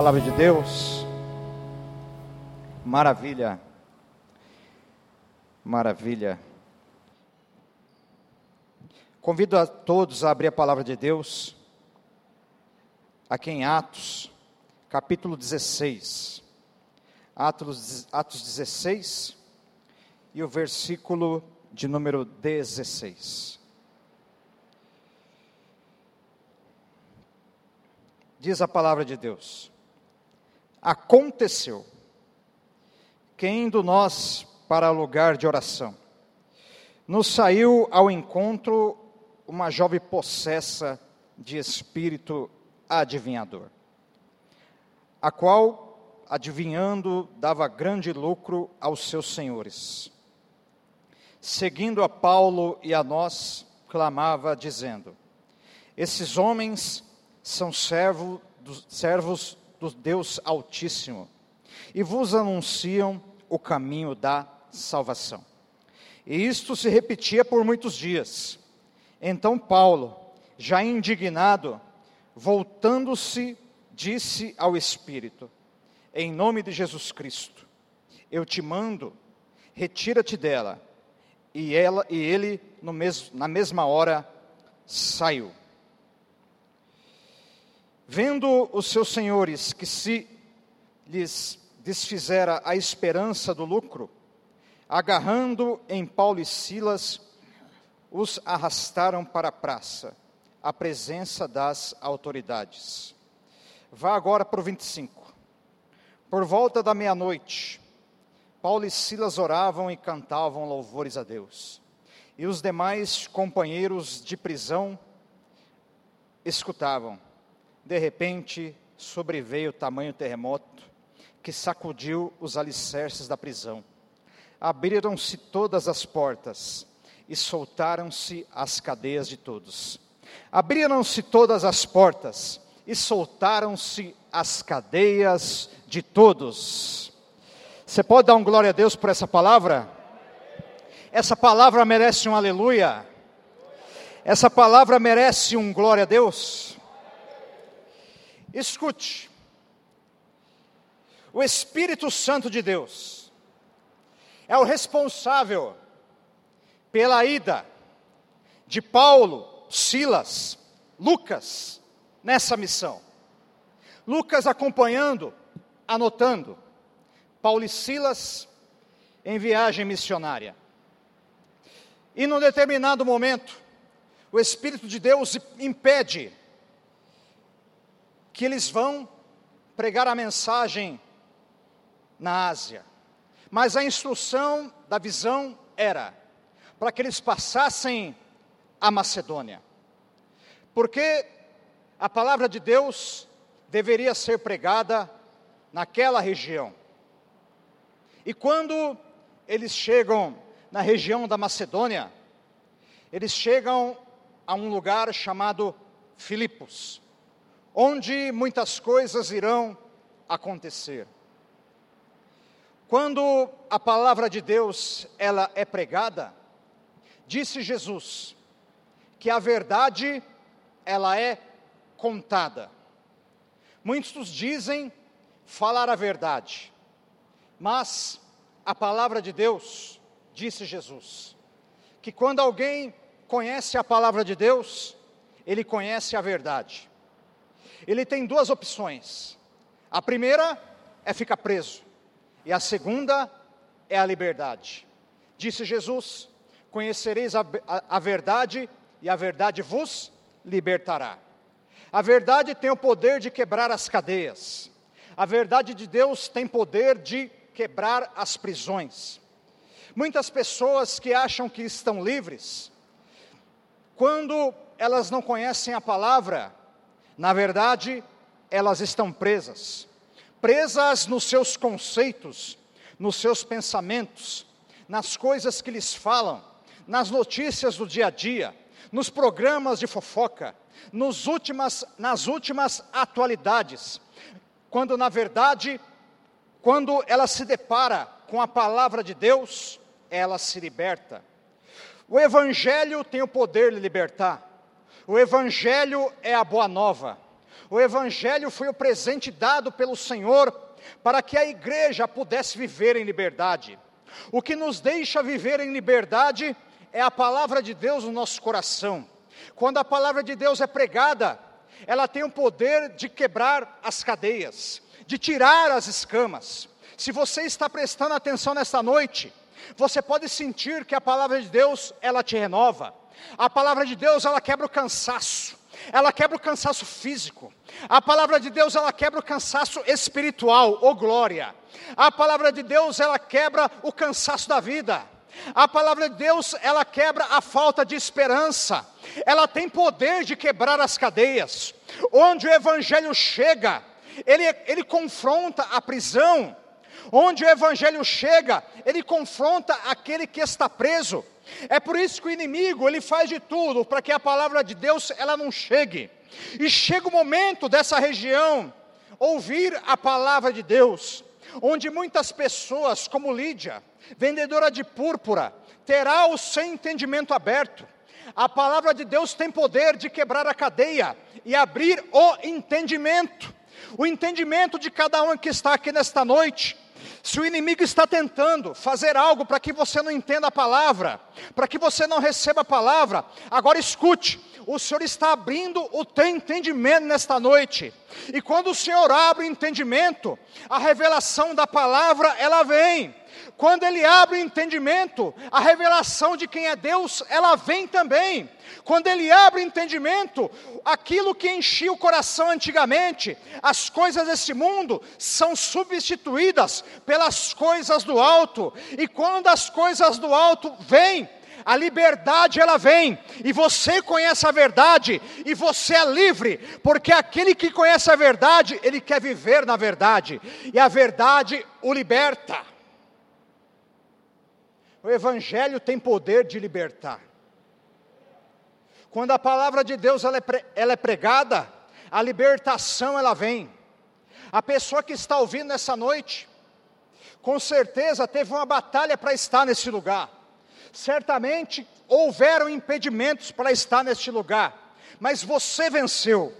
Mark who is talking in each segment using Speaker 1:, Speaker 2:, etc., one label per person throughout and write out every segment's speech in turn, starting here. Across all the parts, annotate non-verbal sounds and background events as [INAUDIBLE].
Speaker 1: Palavra de Deus. Maravilha. Maravilha. Convido a todos a abrir a palavra de Deus aqui em Atos, capítulo 16. Atos, Atos 16 e o versículo de número 16. Diz a palavra de Deus: Aconteceu que indo nós para lugar de oração, nos saiu ao encontro uma jovem possessa de espírito adivinhador, a qual, adivinhando, dava grande lucro aos seus senhores. Seguindo a Paulo e a nós, clamava, dizendo: Esses homens são servo dos, servos do Deus Altíssimo e vos anunciam o caminho da salvação. E isto se repetia por muitos dias. Então Paulo, já indignado, voltando-se, disse ao Espírito: Em nome de Jesus Cristo, eu te mando, retira-te dela. E, ela, e ele, mes, na mesma hora, saiu. Vendo os seus senhores que se lhes desfizera a esperança do lucro, agarrando em Paulo e Silas, os arrastaram para a praça, à presença das autoridades. Vá agora para o 25. Por volta da meia-noite, Paulo e Silas oravam e cantavam louvores a Deus. E os demais companheiros de prisão escutavam. De repente, sobreveio o tamanho terremoto que sacudiu os alicerces da prisão. Abriram-se todas as portas e soltaram-se as cadeias de todos. Abriram-se todas as portas e soltaram-se as cadeias de todos. Você pode dar um glória a Deus por essa palavra? Essa palavra merece um aleluia. Essa palavra merece um glória a Deus. Escute, o Espírito Santo de Deus é o responsável pela ida de Paulo, Silas, Lucas nessa missão. Lucas acompanhando, anotando, Paulo e Silas em viagem missionária. E num determinado momento, o Espírito de Deus impede que eles vão pregar a mensagem na Ásia. Mas a instrução da visão era para que eles passassem a Macedônia. Porque a palavra de Deus deveria ser pregada naquela região. E quando eles chegam na região da Macedônia, eles chegam a um lugar chamado Filipos onde muitas coisas irão acontecer. Quando a palavra de Deus ela é pregada, disse Jesus que a verdade ela é contada. Muitos dizem falar a verdade, mas a palavra de Deus, disse Jesus, que quando alguém conhece a palavra de Deus, ele conhece a verdade ele tem duas opções. A primeira é ficar preso, e a segunda é a liberdade. Disse Jesus: Conhecereis a, a, a verdade, e a verdade vos libertará. A verdade tem o poder de quebrar as cadeias. A verdade de Deus tem poder de quebrar as prisões. Muitas pessoas que acham que estão livres, quando elas não conhecem a palavra, na verdade, elas estão presas, presas nos seus conceitos, nos seus pensamentos, nas coisas que lhes falam, nas notícias do dia a dia, nos programas de fofoca, nos últimas, nas últimas atualidades, quando na verdade, quando ela se depara com a palavra de Deus, ela se liberta. O Evangelho tem o poder de libertar, o Evangelho é a boa nova. O Evangelho foi o presente dado pelo Senhor para que a igreja pudesse viver em liberdade. O que nos deixa viver em liberdade é a palavra de Deus no nosso coração. Quando a palavra de Deus é pregada, ela tem o poder de quebrar as cadeias, de tirar as escamas. Se você está prestando atenção nesta noite, você pode sentir que a palavra de Deus, ela te renova. A palavra de Deus, ela quebra o cansaço. Ela quebra o cansaço físico. A palavra de Deus, ela quebra o cansaço espiritual, ou glória. A palavra de Deus, ela quebra o cansaço da vida. A palavra de Deus, ela quebra a falta de esperança. Ela tem poder de quebrar as cadeias. Onde o evangelho chega, ele, ele confronta a prisão. Onde o evangelho chega, ele confronta aquele que está preso. É por isso que o inimigo, ele faz de tudo para que a palavra de Deus ela não chegue. E chega o momento dessa região ouvir a palavra de Deus, onde muitas pessoas, como Lídia, vendedora de púrpura, terá o seu entendimento aberto. A palavra de Deus tem poder de quebrar a cadeia e abrir o entendimento. O entendimento de cada um que está aqui nesta noite. Se o inimigo está tentando fazer algo para que você não entenda a palavra, para que você não receba a palavra, agora escute, o Senhor está abrindo o teu entendimento nesta noite. E quando o Senhor abre o entendimento, a revelação da palavra ela vem. Quando ele abre o entendimento, a revelação de quem é Deus, ela vem também. Quando ele abre o entendimento, aquilo que enchia o coração antigamente, as coisas desse mundo, são substituídas pelas coisas do alto. E quando as coisas do alto vêm, a liberdade ela vem, e você conhece a verdade, e você é livre, porque aquele que conhece a verdade, ele quer viver na verdade, e a verdade o liberta. O Evangelho tem poder de libertar. Quando a palavra de Deus ela é, pre, ela é pregada, a libertação ela vem. A pessoa que está ouvindo nessa noite, com certeza teve uma batalha para estar nesse lugar. Certamente houveram impedimentos para estar neste lugar, mas você venceu.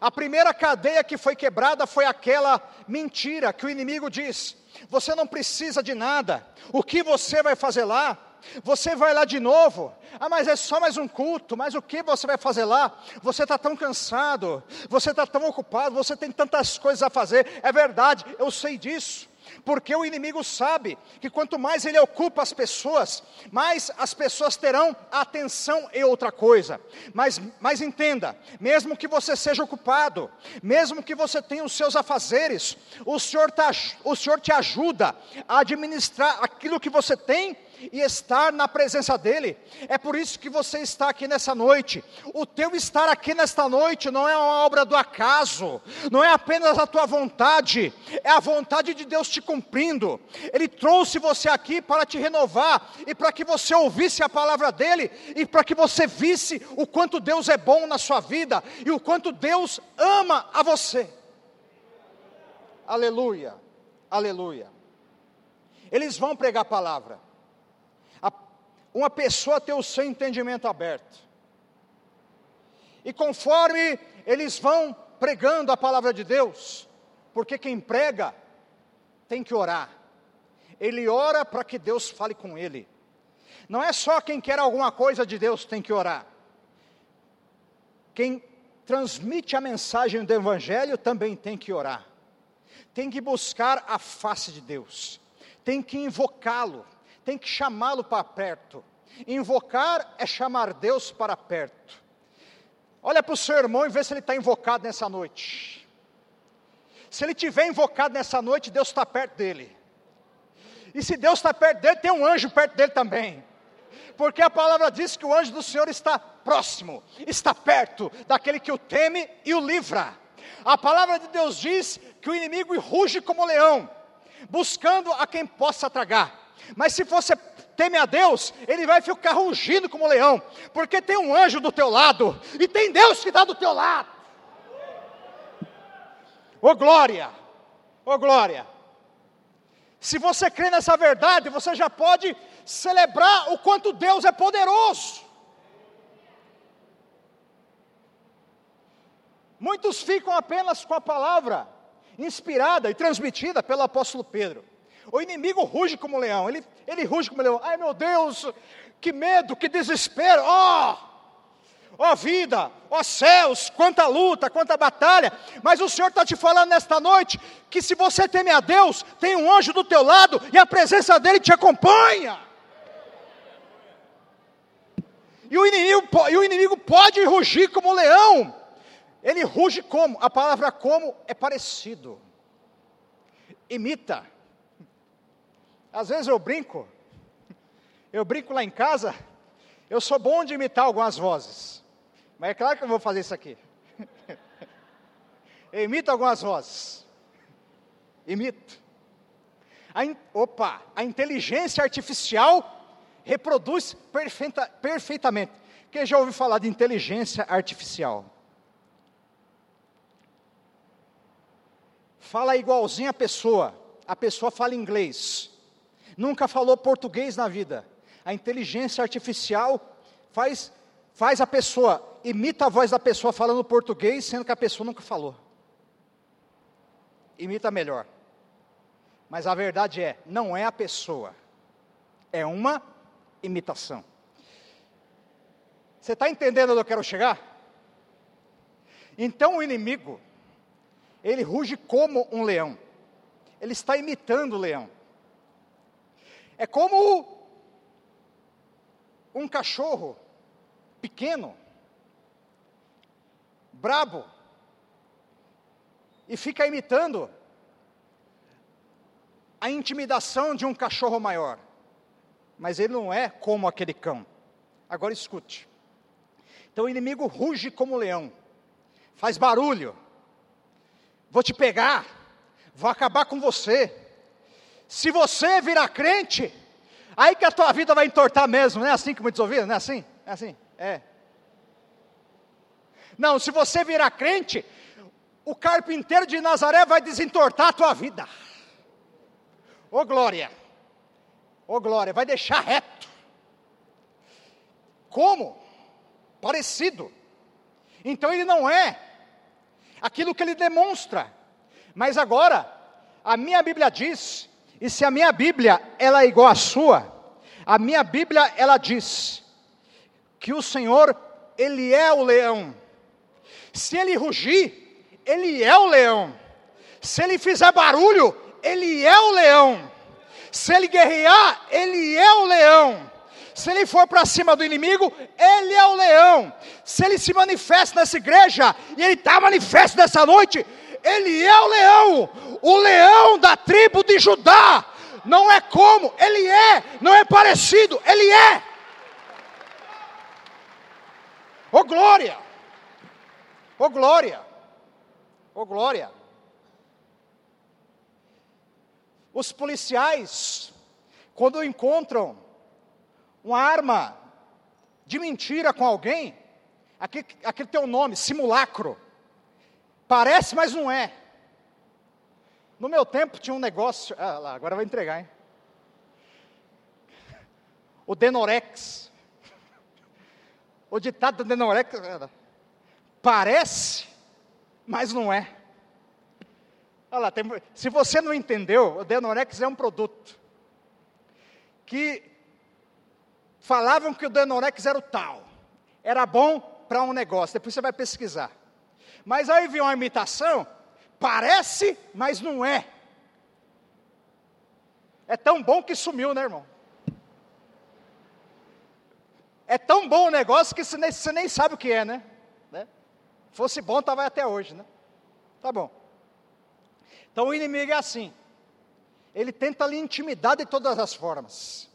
Speaker 1: A primeira cadeia que foi quebrada foi aquela mentira que o inimigo diz: você não precisa de nada. O que você vai fazer lá? Você vai lá de novo. Ah, mas é só mais um culto. Mas o que você vai fazer lá? Você está tão cansado. Você está tão ocupado. Você tem tantas coisas a fazer. É verdade, eu sei disso porque o inimigo sabe que quanto mais ele ocupa as pessoas, mais as pessoas terão atenção e outra coisa. Mas, mas entenda, mesmo que você seja ocupado, mesmo que você tenha os seus afazeres, o Senhor, tá, o Senhor te ajuda a administrar aquilo que você tem e estar na presença dEle. É por isso que você está aqui nessa noite. O teu estar aqui nesta noite não é uma obra do acaso, não é apenas a tua vontade, é a vontade de Deus te cumprindo. Ele trouxe você aqui para te renovar e para que você ouvisse a palavra dEle e para que você visse o quanto Deus é bom na sua vida e o quanto Deus ama a você. Aleluia, aleluia. Eles vão pregar a palavra uma pessoa ter o seu entendimento aberto. E conforme eles vão pregando a palavra de Deus, porque quem prega tem que orar. Ele ora para que Deus fale com ele. Não é só quem quer alguma coisa de Deus tem que orar. Quem transmite a mensagem do Evangelho também tem que orar. Tem que buscar a face de Deus. Tem que invocá-lo tem que chamá-lo para perto. Invocar é chamar Deus para perto. Olha para o seu irmão e vê se ele está invocado nessa noite. Se ele tiver invocado nessa noite, Deus está perto dele. E se Deus está perto dele, tem um anjo perto dele também. Porque a palavra diz que o anjo do Senhor está próximo, está perto daquele que o teme e o livra. A palavra de Deus diz que o inimigo ruge como leão, buscando a quem possa tragar. Mas se você teme a Deus, ele vai ficar rugindo como leão, porque tem um anjo do teu lado e tem Deus que está do teu lado. Ô oh, glória! Ô oh, glória! Se você crê nessa verdade, você já pode celebrar o quanto Deus é poderoso. Muitos ficam apenas com a palavra inspirada e transmitida pelo apóstolo Pedro. O inimigo ruge como leão, ele, ele ruge como leão. Ai meu Deus, que medo, que desespero, ó! Oh! Ó oh vida, ó oh céus, quanta luta, quanta batalha, mas o Senhor está te falando nesta noite que se você teme a Deus, tem um anjo do teu lado e a presença dele te acompanha. E o inimigo, e o inimigo pode rugir como leão, ele ruge como? A palavra como é parecido, imita. Às vezes eu brinco, eu brinco lá em casa, eu sou bom de imitar algumas vozes, mas é claro que eu vou fazer isso aqui. [LAUGHS] Eu imito algumas vozes, imito. A in, opa, a inteligência artificial reproduz perfeita, perfeitamente. Quem já ouviu falar de inteligência artificial? Fala igualzinho a pessoa, a pessoa fala inglês, nunca falou português na vida. A inteligência artificial faz, faz a pessoa, imita a voz da pessoa falando português, sendo que a pessoa nunca falou. Imita melhor. Mas a verdade é, não é a pessoa, é uma imitação. Você está entendendo onde eu quero chegar? Então o inimigo, ele ruge como um leão, ele está imitando o leão. É como um cachorro pequeno, brabo, e fica imitando a intimidação de um cachorro maior. Mas ele não é como aquele cão. Agora escute. Então o inimigo ruge como leão, faz barulho. Vou te pegar, vou acabar com você se você virar crente, aí que a tua vida vai entortar mesmo, não é assim que muitos ouviram? Não é assim? É assim? É. Não, se você virar crente, o carpinteiro de Nazaré vai desentortar a tua vida. Ô oh, glória! Ô oh, glória, vai deixar reto. Como? Parecido. Então ele não é aquilo que ele demonstra. Mas agora, a minha Bíblia diz e se a minha Bíblia ela é igual à sua, a minha Bíblia ela diz que o Senhor ele é o leão. Se ele rugir, ele é o leão. Se ele fizer barulho, ele é o leão. Se ele guerrear, ele é o leão. Se ele for para cima do inimigo, ele é o leão. Se ele se manifesta nessa igreja, e ele está manifesto nessa noite, ele é o leão, o leão da tribo de Judá. Não é como, ele é, não é parecido, ele é. Oh glória! Oh glória! Oh glória! Os policiais, quando encontram uma arma de mentira com alguém, aquele, um nome, simulacro. Parece, mas não é. No meu tempo tinha um negócio, ah lá, agora vai entregar, hein? O Denorex. O ditado do Denorex parece, mas não é. Olha lá, tem, se você não entendeu, o Denorex é um produto que falavam que o Denorex era o tal, era bom para um negócio, depois você vai pesquisar. Mas aí viu uma imitação, parece, mas não é. É tão bom que sumiu, né, irmão? É tão bom o negócio que você nem, você nem sabe o que é, né? né? Fosse bom, estava até hoje, né? Tá bom. Então o inimigo é assim. Ele tenta lhe intimidar de todas as formas.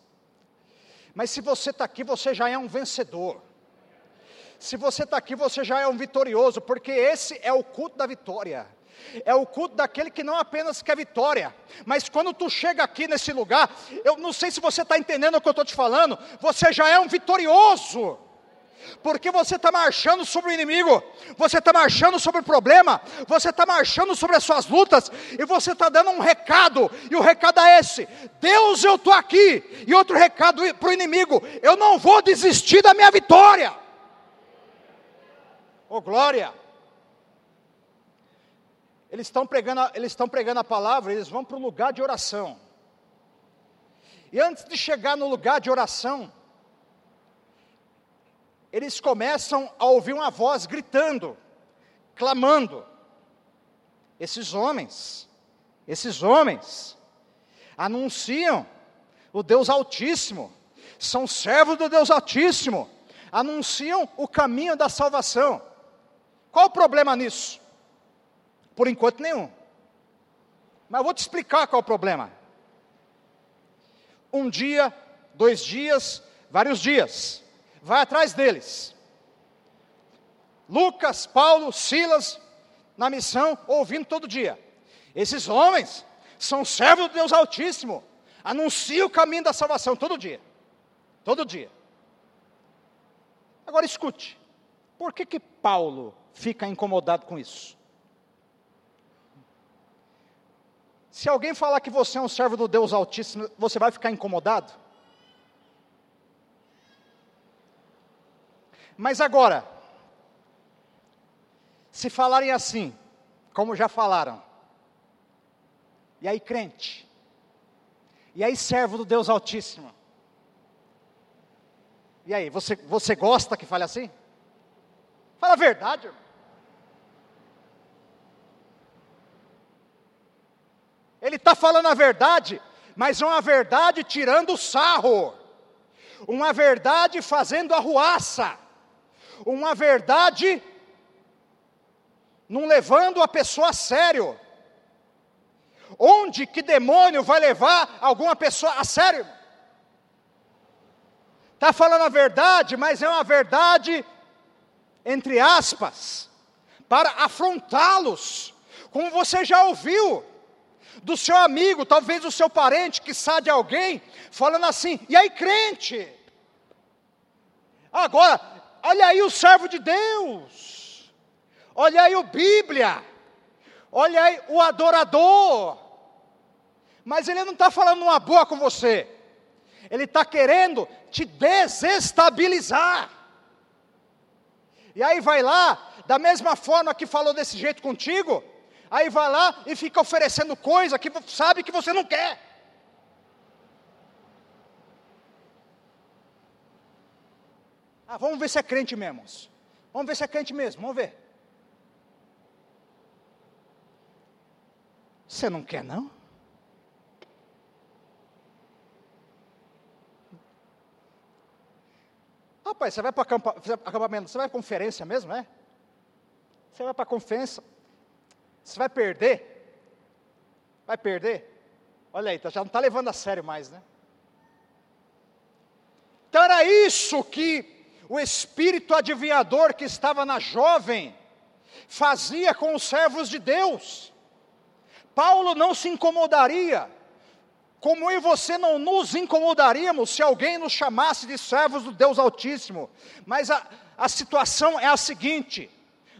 Speaker 1: Mas se você está aqui, você já é um vencedor. Se você está aqui, você já é um vitorioso, porque esse é o culto da vitória. É o culto daquele que não apenas quer vitória, mas quando tu chega aqui nesse lugar, eu não sei se você está entendendo o que eu estou te falando, você já é um vitorioso porque você está marchando sobre o inimigo, você está marchando sobre o problema, você está marchando sobre as suas lutas, e você está dando um recado, e o recado é esse: Deus, eu estou aqui, e outro recado para o inimigo: eu não vou desistir da minha vitória. Oh glória! eles estão pregando, eles estão pregando a palavra, eles vão para o lugar de oração. E antes de chegar no lugar de oração, eles começam a ouvir uma voz gritando, clamando. Esses homens, esses homens, anunciam o Deus Altíssimo, são servos do Deus Altíssimo, anunciam o caminho da salvação. Qual o problema nisso? Por enquanto, nenhum. Mas eu vou te explicar qual é o problema. Um dia, dois dias, vários dias. Vai atrás deles. Lucas, Paulo, Silas, na missão, ouvindo todo dia. Esses homens são servos do Deus Altíssimo. Anunciam o caminho da salvação todo dia. Todo dia. Agora escute. Por que que Paulo fica incomodado com isso? Se alguém falar que você é um servo do Deus Altíssimo, você vai ficar incomodado? Mas agora, se falarem assim, como já falaram, e aí crente, e aí servo do Deus Altíssimo, e aí, você, você gosta que fale assim? Fala a verdade, irmão. Ele está falando a verdade, mas é uma verdade tirando sarro, uma verdade fazendo arruaça, uma verdade não levando a pessoa a sério. Onde que demônio vai levar alguma pessoa a sério? Está falando a verdade, mas é uma verdade, entre aspas, para afrontá-los, como você já ouviu do seu amigo, talvez do seu parente, que sabe alguém, falando assim: e aí, crente? Agora, olha aí o servo de Deus, olha aí o Bíblia, olha aí o adorador. Mas ele não está falando uma boa com você, ele está querendo te desestabilizar. E aí vai lá, da mesma forma que falou desse jeito contigo, aí vai lá e fica oferecendo coisa que sabe que você não quer. Ah, vamos ver se é crente mesmo. Vamos ver se é crente mesmo, vamos ver. Você não quer não? Rapaz, você vai para acampamento, você vai para conferência mesmo, é? Você vai para conferência, você vai perder? Vai perder? Olha aí, tá, já não está levando a sério mais, né? Então era isso que o espírito adivinhador que estava na jovem fazia com os servos de Deus. Paulo não se incomodaria, como eu e você não nos incomodaríamos se alguém nos chamasse de servos do Deus Altíssimo, mas a, a situação é a seguinte: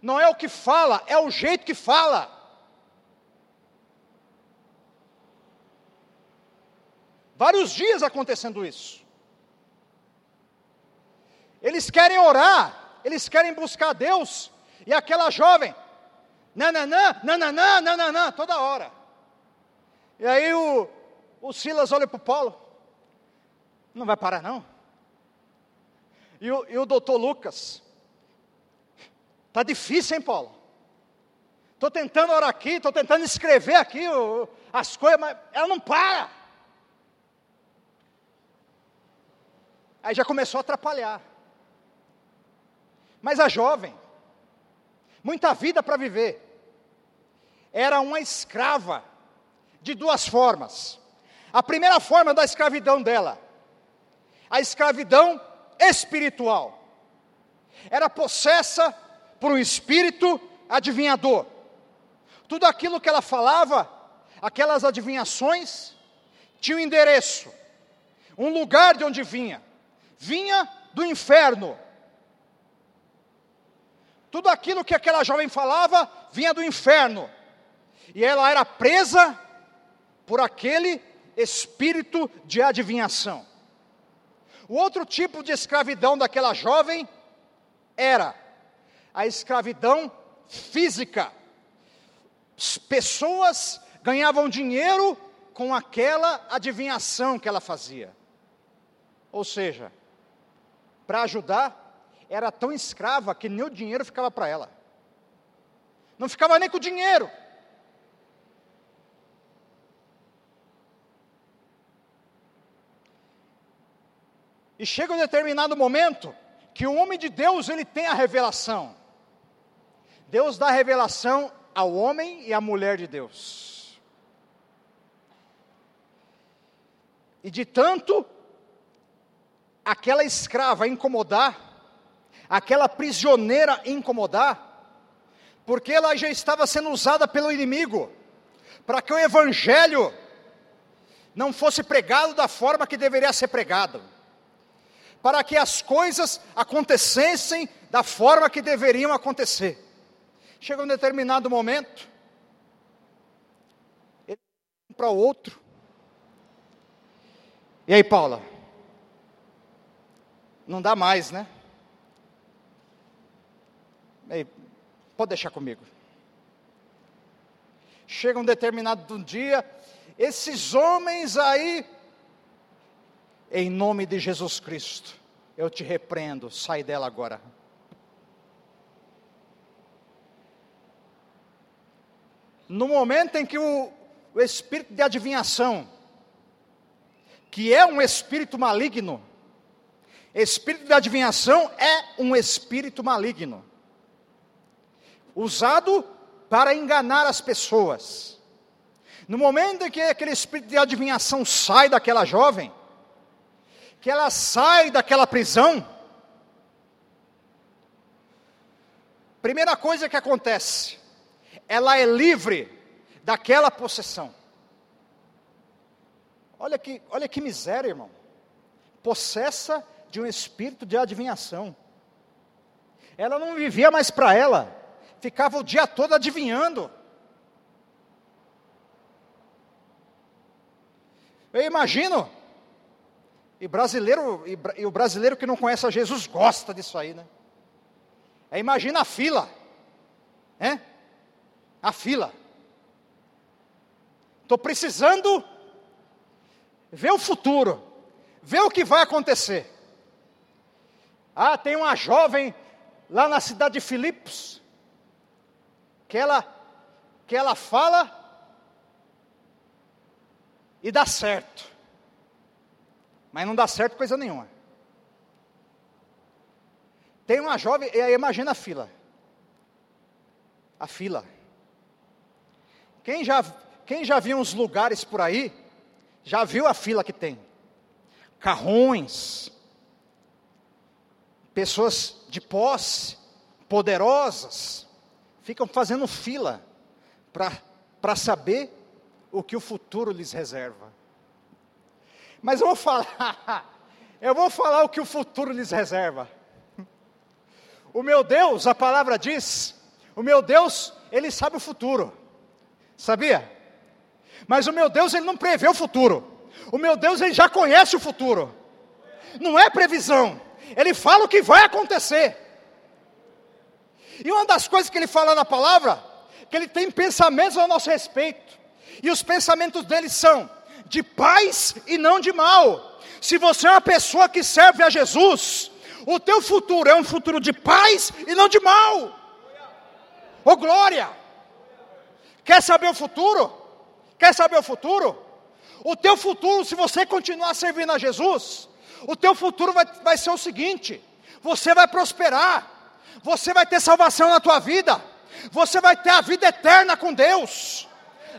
Speaker 1: não é o que fala, é o jeito que fala. Vários dias acontecendo isso. Eles querem orar, eles querem buscar Deus, e aquela jovem, nananã, nananã, nananã, toda hora. E aí o, o Silas olha para o Paulo, não vai parar não. E o, e o doutor Lucas, Está difícil, hein, Paulo? Estou tentando orar aqui, estou tentando escrever aqui o, as coisas, mas ela não para. Aí já começou a atrapalhar. Mas a jovem, muita vida para viver, era uma escrava de duas formas. A primeira forma da escravidão dela, a escravidão espiritual, era possessa por um espírito adivinhador. Tudo aquilo que ela falava, aquelas adivinhações, tinha um endereço, um lugar de onde vinha. Vinha do inferno. Tudo aquilo que aquela jovem falava vinha do inferno. E ela era presa por aquele espírito de adivinhação. O outro tipo de escravidão daquela jovem era a escravidão física. pessoas ganhavam dinheiro com aquela adivinhação que ela fazia. Ou seja, para ajudar, era tão escrava que nem o dinheiro ficava para ela. Não ficava nem com o dinheiro. E chega um determinado momento que o homem de Deus ele tem a revelação. Deus dá revelação ao homem e à mulher de Deus. E de tanto aquela escrava incomodar, aquela prisioneira incomodar, porque ela já estava sendo usada pelo inimigo, para que o evangelho não fosse pregado da forma que deveria ser pregado, para que as coisas acontecessem da forma que deveriam acontecer. Chega um determinado momento, ele para o outro. E aí, Paula? Não dá mais, né? Ei, pode deixar comigo. Chega um determinado dia, esses homens aí, em nome de Jesus Cristo, eu te repreendo, sai dela agora. No momento em que o, o espírito de adivinhação, que é um espírito maligno, espírito de adivinhação é um espírito maligno, usado para enganar as pessoas. No momento em que aquele espírito de adivinhação sai daquela jovem, que ela sai daquela prisão, primeira coisa que acontece, ela é livre daquela possessão. Olha que, olha que miséria, irmão. Possessa de um espírito de adivinhação. Ela não vivia mais para ela, ficava o dia todo adivinhando. Eu imagino, e brasileiro, e, e o brasileiro que não conhece a Jesus gosta disso aí, né? É, imagina a fila, é? A fila. Estou precisando ver o futuro, ver o que vai acontecer. Ah, tem uma jovem lá na cidade de Filipos, que ela, que ela fala e dá certo, mas não dá certo coisa nenhuma. Tem uma jovem, e aí imagina a fila, a fila. Quem já, quem já viu uns lugares por aí, já viu a fila que tem? Carrões, pessoas de posse, poderosas, ficam fazendo fila para saber o que o futuro lhes reserva. Mas eu vou falar, [LAUGHS] eu vou falar o que o futuro lhes reserva. O meu Deus, a palavra diz, o meu Deus, ele sabe o futuro. Sabia? Mas o meu Deus, ele não prevê o futuro. O meu Deus, ele já conhece o futuro. Não é previsão, ele fala o que vai acontecer. E uma das coisas que ele fala na palavra, que ele tem pensamentos a nosso respeito. E os pensamentos dele são de paz e não de mal. Se você é uma pessoa que serve a Jesus, o teu futuro é um futuro de paz e não de mal. Ô oh, glória! Quer saber o futuro? Quer saber o futuro? O teu futuro, se você continuar servindo a Jesus, o teu futuro vai, vai ser o seguinte: você vai prosperar, você vai ter salvação na tua vida, você vai ter a vida eterna com Deus,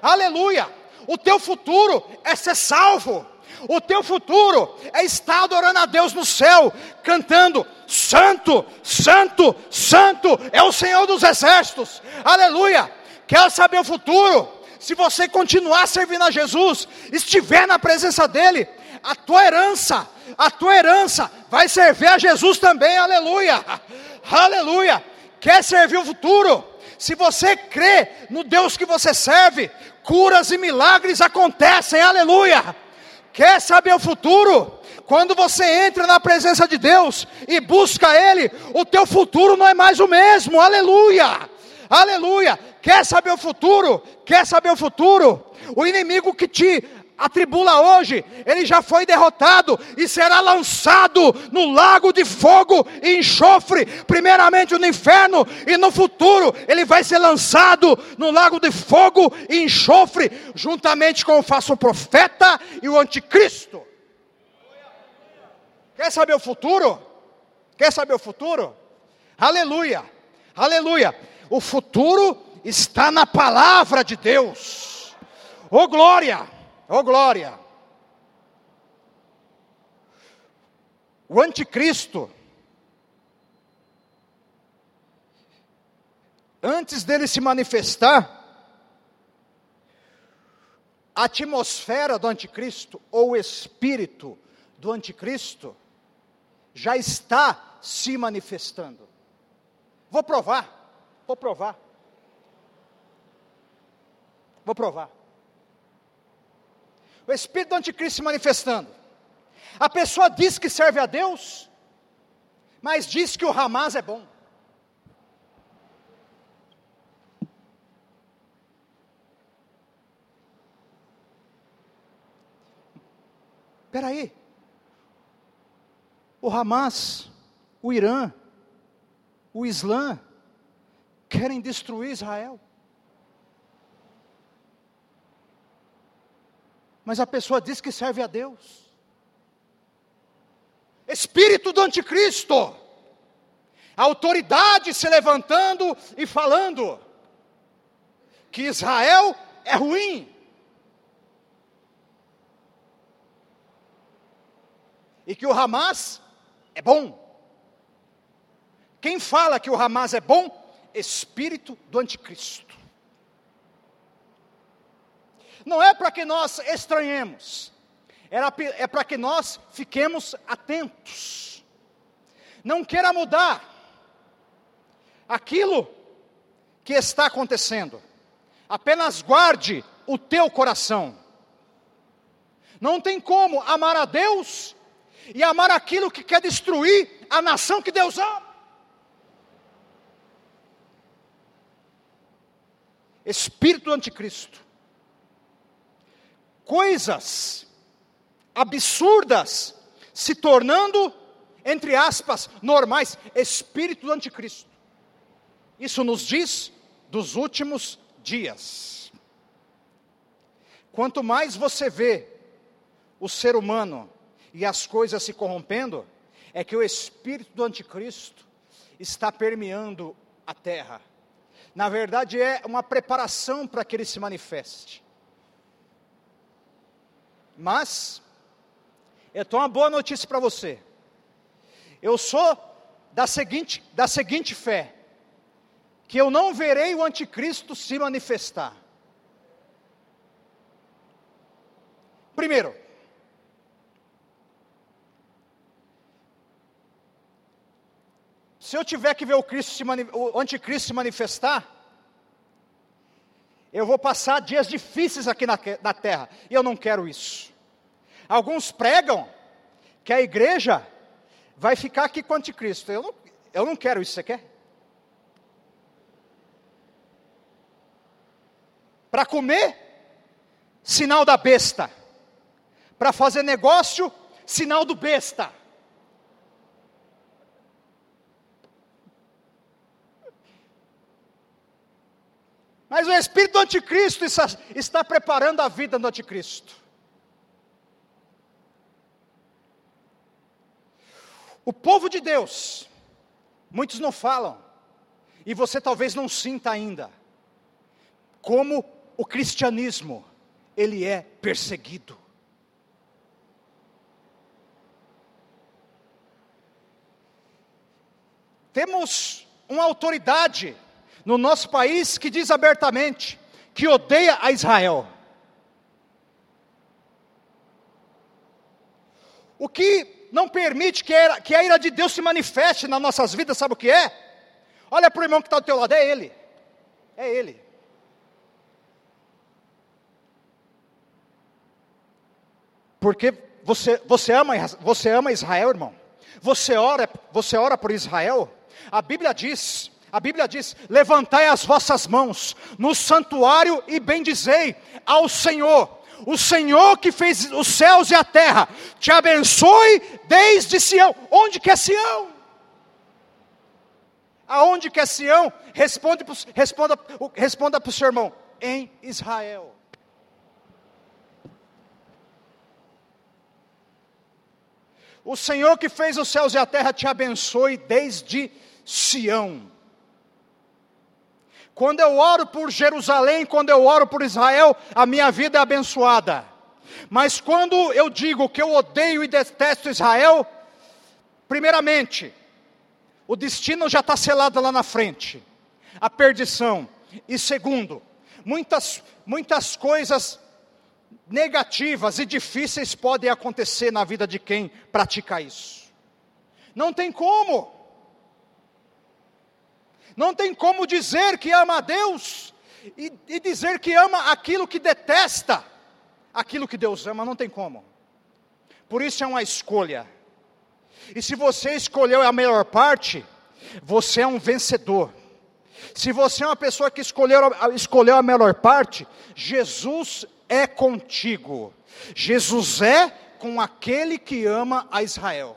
Speaker 1: aleluia. O teu futuro é ser salvo, o teu futuro é estar adorando a Deus no céu, cantando: Santo, Santo, Santo é o Senhor dos exércitos, aleluia. Quer saber o futuro? Se você continuar servindo a Jesus, estiver na presença dEle, a tua herança a tua herança vai servir a Jesus também, aleluia, aleluia. Quer servir o futuro? Se você crê no Deus que você serve, curas e milagres acontecem, aleluia. Quer saber o futuro? Quando você entra na presença de Deus e busca Ele, o teu futuro não é mais o mesmo, aleluia, aleluia. Quer saber o futuro? Quer saber o futuro? O inimigo que te atribula hoje, ele já foi derrotado e será lançado no lago de fogo e enxofre, primeiramente no inferno, e no futuro ele vai ser lançado no lago de fogo e enxofre, juntamente com o falso profeta e o anticristo. Quer saber o futuro? Quer saber o futuro? Aleluia, aleluia. O futuro está na palavra de Deus. Oh glória! Oh glória! O anticristo, antes dele se manifestar, a atmosfera do anticristo, ou o espírito do anticristo, já está se manifestando. Vou provar, vou provar. Vou provar o espírito do anticristo se manifestando. A pessoa diz que serve a Deus, mas diz que o Hamas é bom. Espera aí. O Hamas, o Irã, o Islã querem destruir Israel. Mas a pessoa diz que serve a Deus. Espírito do anticristo, a autoridade se levantando e falando que Israel é ruim. E que o Hamas é bom. Quem fala que o Hamas é bom? Espírito do anticristo não é para que nós estranhemos, é para que nós fiquemos atentos. Não queira mudar aquilo que está acontecendo, apenas guarde o teu coração. Não tem como amar a Deus e amar aquilo que quer destruir a nação que Deus ama. Espírito anticristo coisas absurdas se tornando, entre aspas, normais, espírito do anticristo. Isso nos diz dos últimos dias. Quanto mais você vê o ser humano e as coisas se corrompendo, é que o espírito do anticristo está permeando a terra. Na verdade, é uma preparação para que ele se manifeste. Mas, eu tenho uma boa notícia para você. Eu sou da seguinte, da seguinte fé: que eu não verei o anticristo se manifestar. Primeiro, se eu tiver que ver o, se o anticristo se manifestar, eu vou passar dias difíceis aqui na, na terra, e eu não quero isso. Alguns pregam que a igreja vai ficar aqui com o anticristo. Eu não, eu não quero isso, você quer? Para comer, sinal da besta. Para fazer negócio, sinal do besta. Mas o espírito do anticristo está, preparando a vida do anticristo. O povo de Deus, muitos não falam, e você talvez não sinta ainda, como o cristianismo, ele é perseguido. Temos uma autoridade no nosso país que diz abertamente que odeia a Israel. O que não permite que a, que a ira de Deus se manifeste nas nossas vidas, sabe o que é? Olha para o irmão que está do teu lado, é ele. É ele. Porque você, você, ama, você ama Israel, irmão. Você ora, você ora por Israel. A Bíblia diz A Bíblia diz: levantai as vossas mãos no santuário e bendizei ao Senhor. O Senhor que fez os céus e a terra, te abençoe desde Sião. Onde que é Sião? Aonde que é Sião? Responde, responda, responda para o seu irmão. Em Israel. O Senhor que fez os céus e a terra te abençoe desde Sião. Quando eu oro por Jerusalém, quando eu oro por Israel, a minha vida é abençoada. Mas quando eu digo que eu odeio e detesto Israel, primeiramente, o destino já está selado lá na frente a perdição. E segundo, muitas, muitas coisas negativas e difíceis podem acontecer na vida de quem pratica isso. Não tem como. Não tem como dizer que ama a Deus e, e dizer que ama aquilo que detesta aquilo que Deus ama, não tem como. Por isso é uma escolha. E se você escolheu a melhor parte, você é um vencedor. Se você é uma pessoa que escolheu, escolheu a melhor parte, Jesus é contigo. Jesus é com aquele que ama a Israel.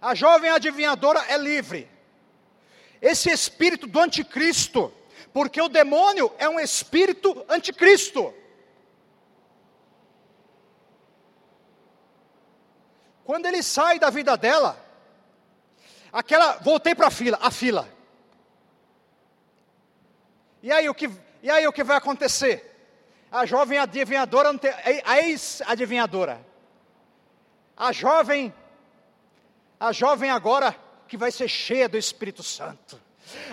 Speaker 1: A jovem adivinhadora é livre. Esse espírito do anticristo, porque o demônio é um espírito anticristo. Quando ele sai da vida dela, aquela, voltei para a fila, a fila. E aí o que, e aí o que vai acontecer? A jovem adivinhadora, a ex-adivinhadora, a jovem, a jovem agora que vai ser cheia do Espírito Santo.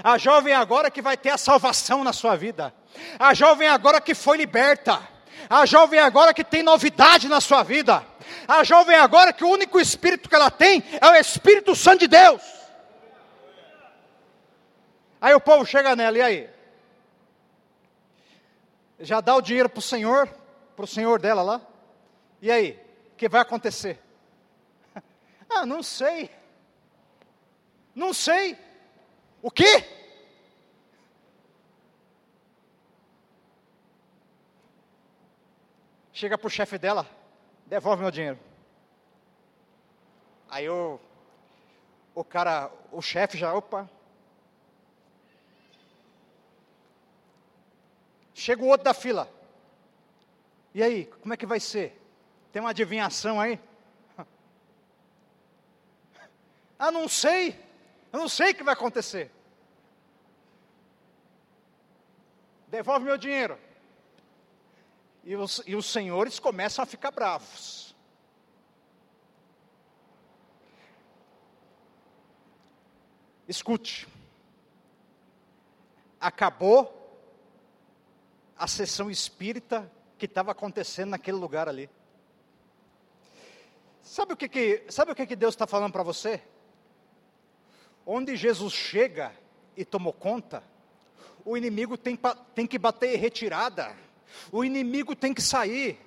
Speaker 1: A jovem agora que vai ter a salvação na sua vida. A jovem agora que foi liberta. A jovem agora que tem novidade na sua vida. A jovem agora que o único espírito que ela tem é o Espírito Santo de Deus. Aí o povo chega nela, e aí? Já dá o dinheiro para o Senhor, para o Senhor dela lá? E aí? O que vai acontecer? Ah, não sei. Não sei. O quê? Chega para o chefe dela, devolve meu dinheiro. Aí o, o cara, o chefe já, opa. Chega o outro da fila. E aí, como é que vai ser? Tem uma adivinhação aí? Ah, não sei. Eu não sei o que vai acontecer. Devolve meu dinheiro. E os, e os senhores começam a ficar bravos. Escute. Acabou a sessão espírita que estava acontecendo naquele lugar ali. Sabe o que, que, sabe o que, que Deus está falando para você? Onde Jesus chega e tomou conta, o inimigo tem, tem que bater retirada, o inimigo tem que sair,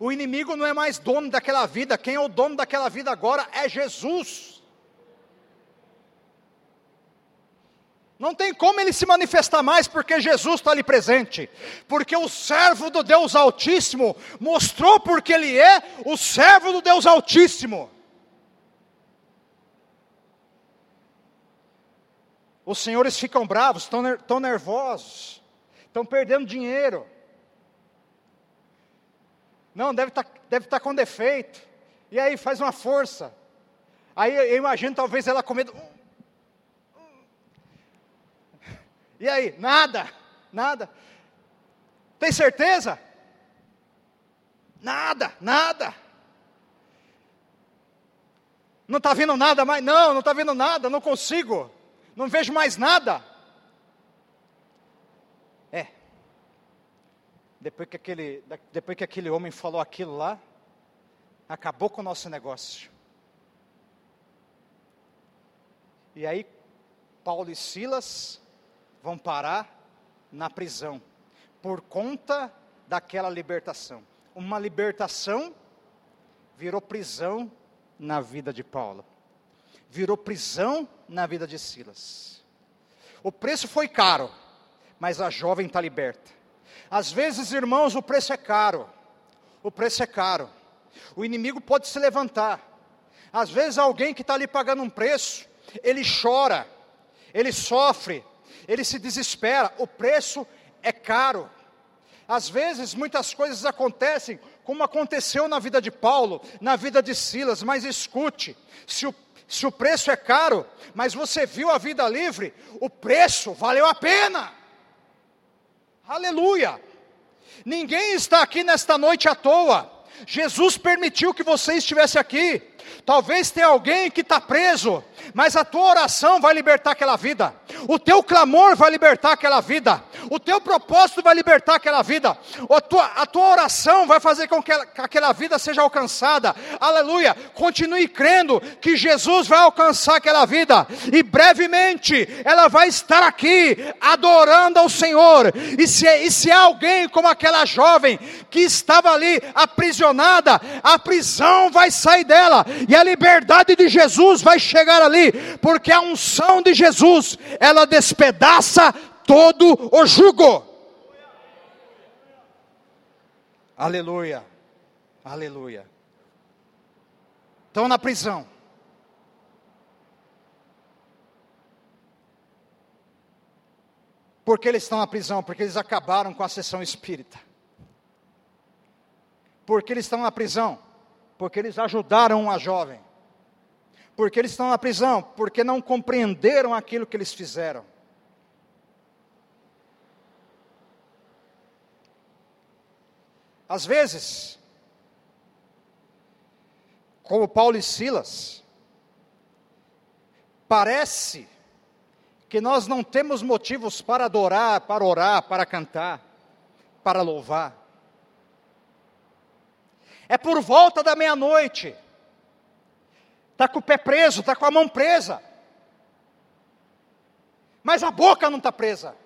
Speaker 1: o inimigo não é mais dono daquela vida, quem é o dono daquela vida agora é Jesus. Não tem como ele se manifestar mais, porque Jesus está ali presente. Porque o servo do Deus Altíssimo mostrou porque ele é o servo do Deus Altíssimo. Os senhores ficam bravos, estão, estão nervosos, estão perdendo dinheiro. Não, deve estar, tá, deve tá com defeito. E aí faz uma força. Aí eu imagino talvez ela comendo. E aí? Nada, nada. Tem certeza? Nada, nada. Não está vendo nada mais? Não, não está vendo nada, não consigo. Não vejo mais nada. É. Depois que aquele, depois que aquele homem falou aquilo lá, acabou com o nosso negócio. E aí, Paulo e Silas vão parar na prisão por conta daquela libertação. Uma libertação virou prisão na vida de Paulo, virou prisão na vida de Silas. O preço foi caro, mas a jovem está liberta. Às vezes, irmãos, o preço é caro, o preço é caro, o inimigo pode se levantar. Às vezes, alguém que está ali pagando um preço, ele chora, ele sofre, ele se desespera, o preço é caro. Às vezes, muitas coisas acontecem, como aconteceu na vida de Paulo, na vida de Silas, mas escute: se o, se o preço é caro, mas você viu a vida livre, o preço valeu a pena. Aleluia! Ninguém está aqui nesta noite à toa. Jesus permitiu que você estivesse aqui. Talvez tenha alguém que está preso, mas a tua oração vai libertar aquela vida, o teu clamor vai libertar aquela vida, o teu propósito vai libertar aquela vida, a tua, a tua oração vai fazer com que, ela, que aquela vida seja alcançada, aleluia. Continue crendo que Jesus vai alcançar aquela vida, e brevemente ela vai estar aqui, adorando ao Senhor. E se, e se há alguém como aquela jovem que estava ali aprisionada, a prisão vai sair dela, e a liberdade de Jesus vai chegar ali, porque a unção de Jesus, ela despedaça todo o jugo. Aleluia, aleluia. Estão na prisão. Por que eles estão na prisão? Porque eles acabaram com a sessão espírita. Por que eles estão na prisão? Porque eles ajudaram uma jovem. Porque eles estão na prisão? Porque não compreenderam aquilo que eles fizeram. Às vezes, como Paulo e Silas, parece que nós não temos motivos para adorar, para orar, para cantar, para louvar. É por volta da meia-noite, está com o pé preso, está com a mão presa, mas a boca não está presa.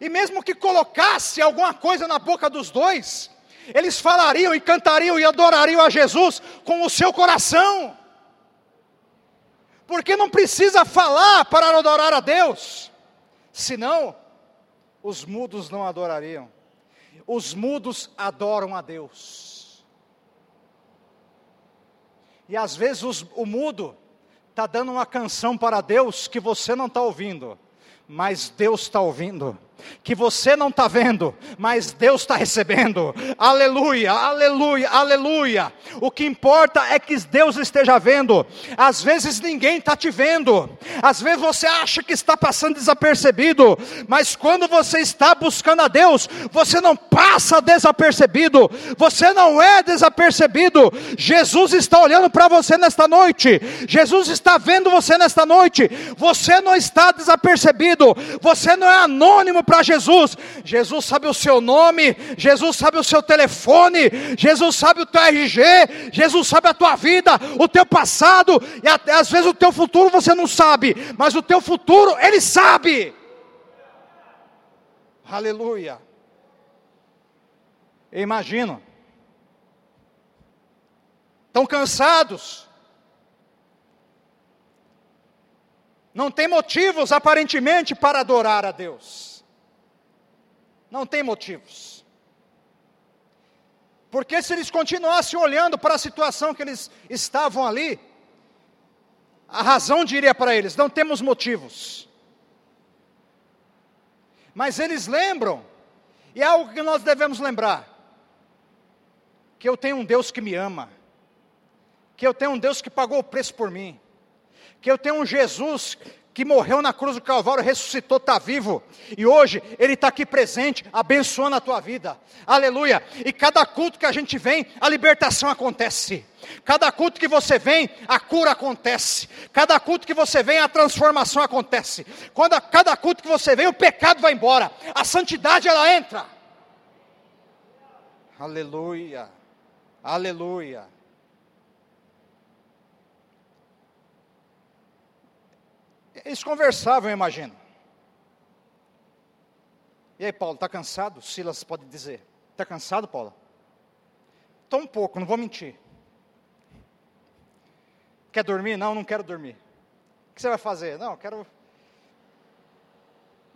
Speaker 1: E mesmo que colocasse alguma coisa na boca dos dois, eles falariam e cantariam e adorariam a Jesus com o seu coração. Porque não precisa falar para adorar a Deus, senão os mudos não adorariam. Os mudos adoram a Deus. E às vezes os, o mudo está dando uma canção para Deus que você não está ouvindo, mas Deus está ouvindo que você não está vendo, mas Deus está recebendo. Aleluia, aleluia, aleluia. O que importa é que Deus esteja vendo. Às vezes ninguém está te vendo, às vezes você acha que está passando desapercebido, mas quando você está buscando a Deus, você não passa desapercebido, você não é desapercebido. Jesus está olhando para você nesta noite, Jesus está vendo você nesta noite. Você não está desapercebido, você não é anônimo para Jesus. Jesus sabe o seu nome, Jesus sabe o seu telefone, Jesus sabe o teu RG, Jesus sabe a tua vida, o teu passado, e até, às vezes o teu futuro você não sabe, mas o teu futuro Ele sabe. Aleluia. Eu imagino. Estão cansados. Não tem motivos aparentemente para adorar a Deus. Não tem motivos. Porque se eles continuassem olhando para a situação que eles estavam ali, a razão diria para eles: não temos motivos. Mas eles lembram, e é algo que nós devemos lembrar: que eu tenho um Deus que me ama, que eu tenho um Deus que pagou o preço por mim, que eu tenho um Jesus que morreu na cruz do Calvário, ressuscitou, está vivo, e hoje Ele está aqui presente, abençoando a tua vida, aleluia. E cada culto que a gente vem, a libertação acontece, cada culto que você vem, a cura acontece, cada culto que você vem, a transformação acontece, quando a, cada culto que você vem, o pecado vai embora, a santidade ela entra, aleluia, aleluia. Eles conversavam, eu imagino. E aí, Paulo, está cansado? Silas pode dizer. Está cansado, Paulo? Estou um pouco, não vou mentir. Quer dormir? Não, não quero dormir. O que você vai fazer? Não, quero.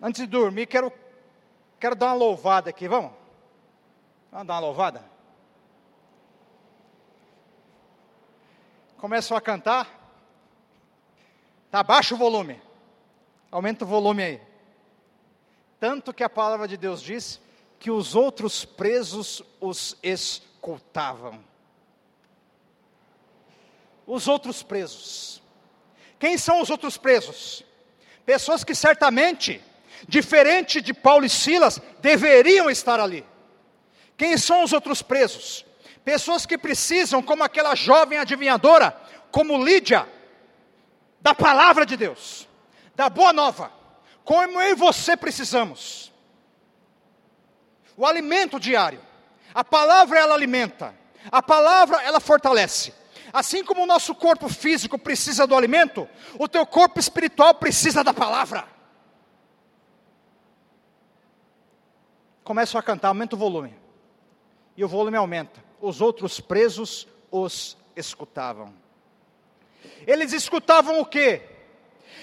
Speaker 1: Antes de dormir, quero, quero dar uma louvada aqui, vamos? Vamos dar uma louvada? Começam a cantar. Tá baixo o volume. Aumenta o volume aí. Tanto que a palavra de Deus diz que os outros presos os escutavam. Os outros presos. Quem são os outros presos? Pessoas que certamente, diferente de Paulo e Silas, deveriam estar ali. Quem são os outros presos? Pessoas que precisam, como aquela jovem adivinhadora, como Lídia, da palavra de Deus, da boa nova, como eu e você precisamos. O alimento diário. A palavra ela alimenta. A palavra ela fortalece. Assim como o nosso corpo físico precisa do alimento, o teu corpo espiritual precisa da palavra. Começam a cantar, aumenta o volume. E o volume aumenta. Os outros presos os escutavam. Eles escutavam o quê?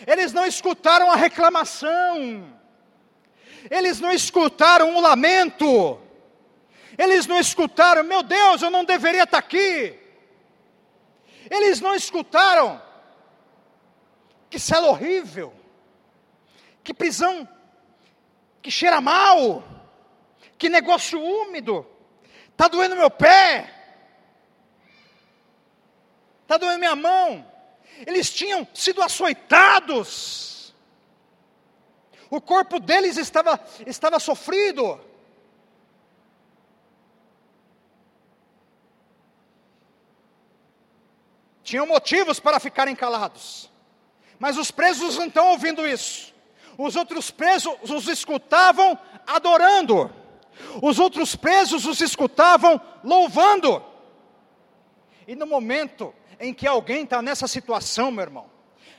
Speaker 1: Eles não escutaram a reclamação. Eles não escutaram o lamento. Eles não escutaram, meu Deus, eu não deveria estar aqui. Eles não escutaram que cela horrível, que prisão, que cheira mal, que negócio úmido, está doendo meu pé, está doendo minha mão. Eles tinham sido açoitados, o corpo deles estava, estava sofrido. tinham motivos para ficarem calados. Mas os presos não estão ouvindo isso. Os outros presos os escutavam adorando. Os outros presos os escutavam louvando. E no momento em que alguém está nessa situação, meu irmão,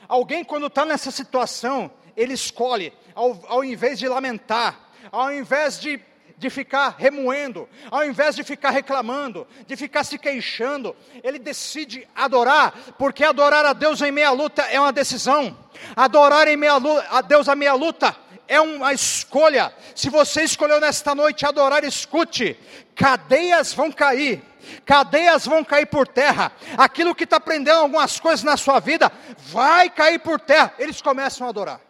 Speaker 1: alguém quando está nessa situação, ele escolhe, ao, ao invés de lamentar, ao invés de de ficar remoendo, ao invés de ficar reclamando, de ficar se queixando, ele decide adorar, porque adorar a Deus em meia luta é uma decisão. Adorar em meia luta, a Deus a meia luta é uma escolha. Se você escolheu nesta noite adorar, escute: cadeias vão cair. Cadeias vão cair por terra, aquilo que está prendendo algumas coisas na sua vida vai cair por terra. Eles começam a adorar,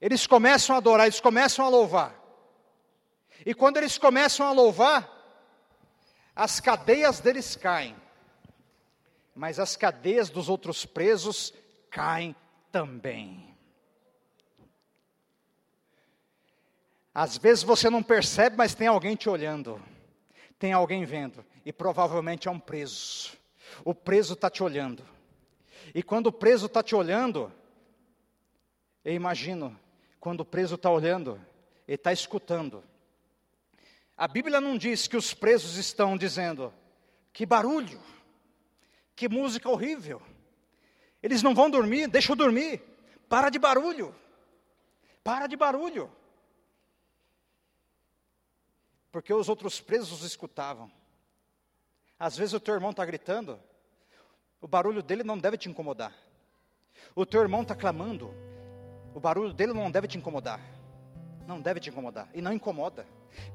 Speaker 1: eles começam a adorar, eles começam a louvar. E quando eles começam a louvar, as cadeias deles caem, mas as cadeias dos outros presos caem também. Às vezes você não percebe, mas tem alguém te olhando, tem alguém vendo, e provavelmente é um preso. O preso está te olhando, e quando o preso está te olhando, eu imagino, quando o preso está olhando, ele está escutando a Bíblia não diz que os presos estão dizendo: que barulho, que música horrível. Eles não vão dormir, deixa eu dormir. Para de barulho. Para de barulho. Porque os outros presos escutavam. Às vezes o teu irmão está gritando, o barulho dele não deve te incomodar. O teu irmão está clamando, o barulho dele não deve te incomodar. Não deve te incomodar. E não incomoda.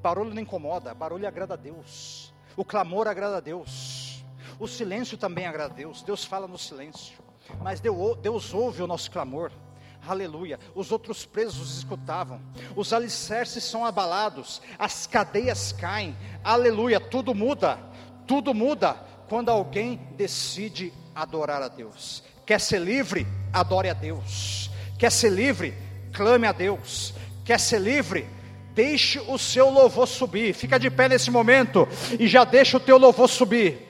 Speaker 1: Barulho não incomoda, barulho agrada a Deus. O clamor agrada a Deus. O silêncio também agrada a Deus. Deus fala no silêncio. Mas Deus ouve o nosso clamor. Aleluia. Os outros presos escutavam. Os alicerces são abalados. As cadeias caem. Aleluia. Tudo muda. Tudo muda quando alguém decide adorar a Deus. Quer ser livre? Adore a Deus. Quer ser livre? Clame a Deus. Quer ser livre? Deixe o seu louvor subir. Fica de pé nesse momento e já deixa o teu louvor subir.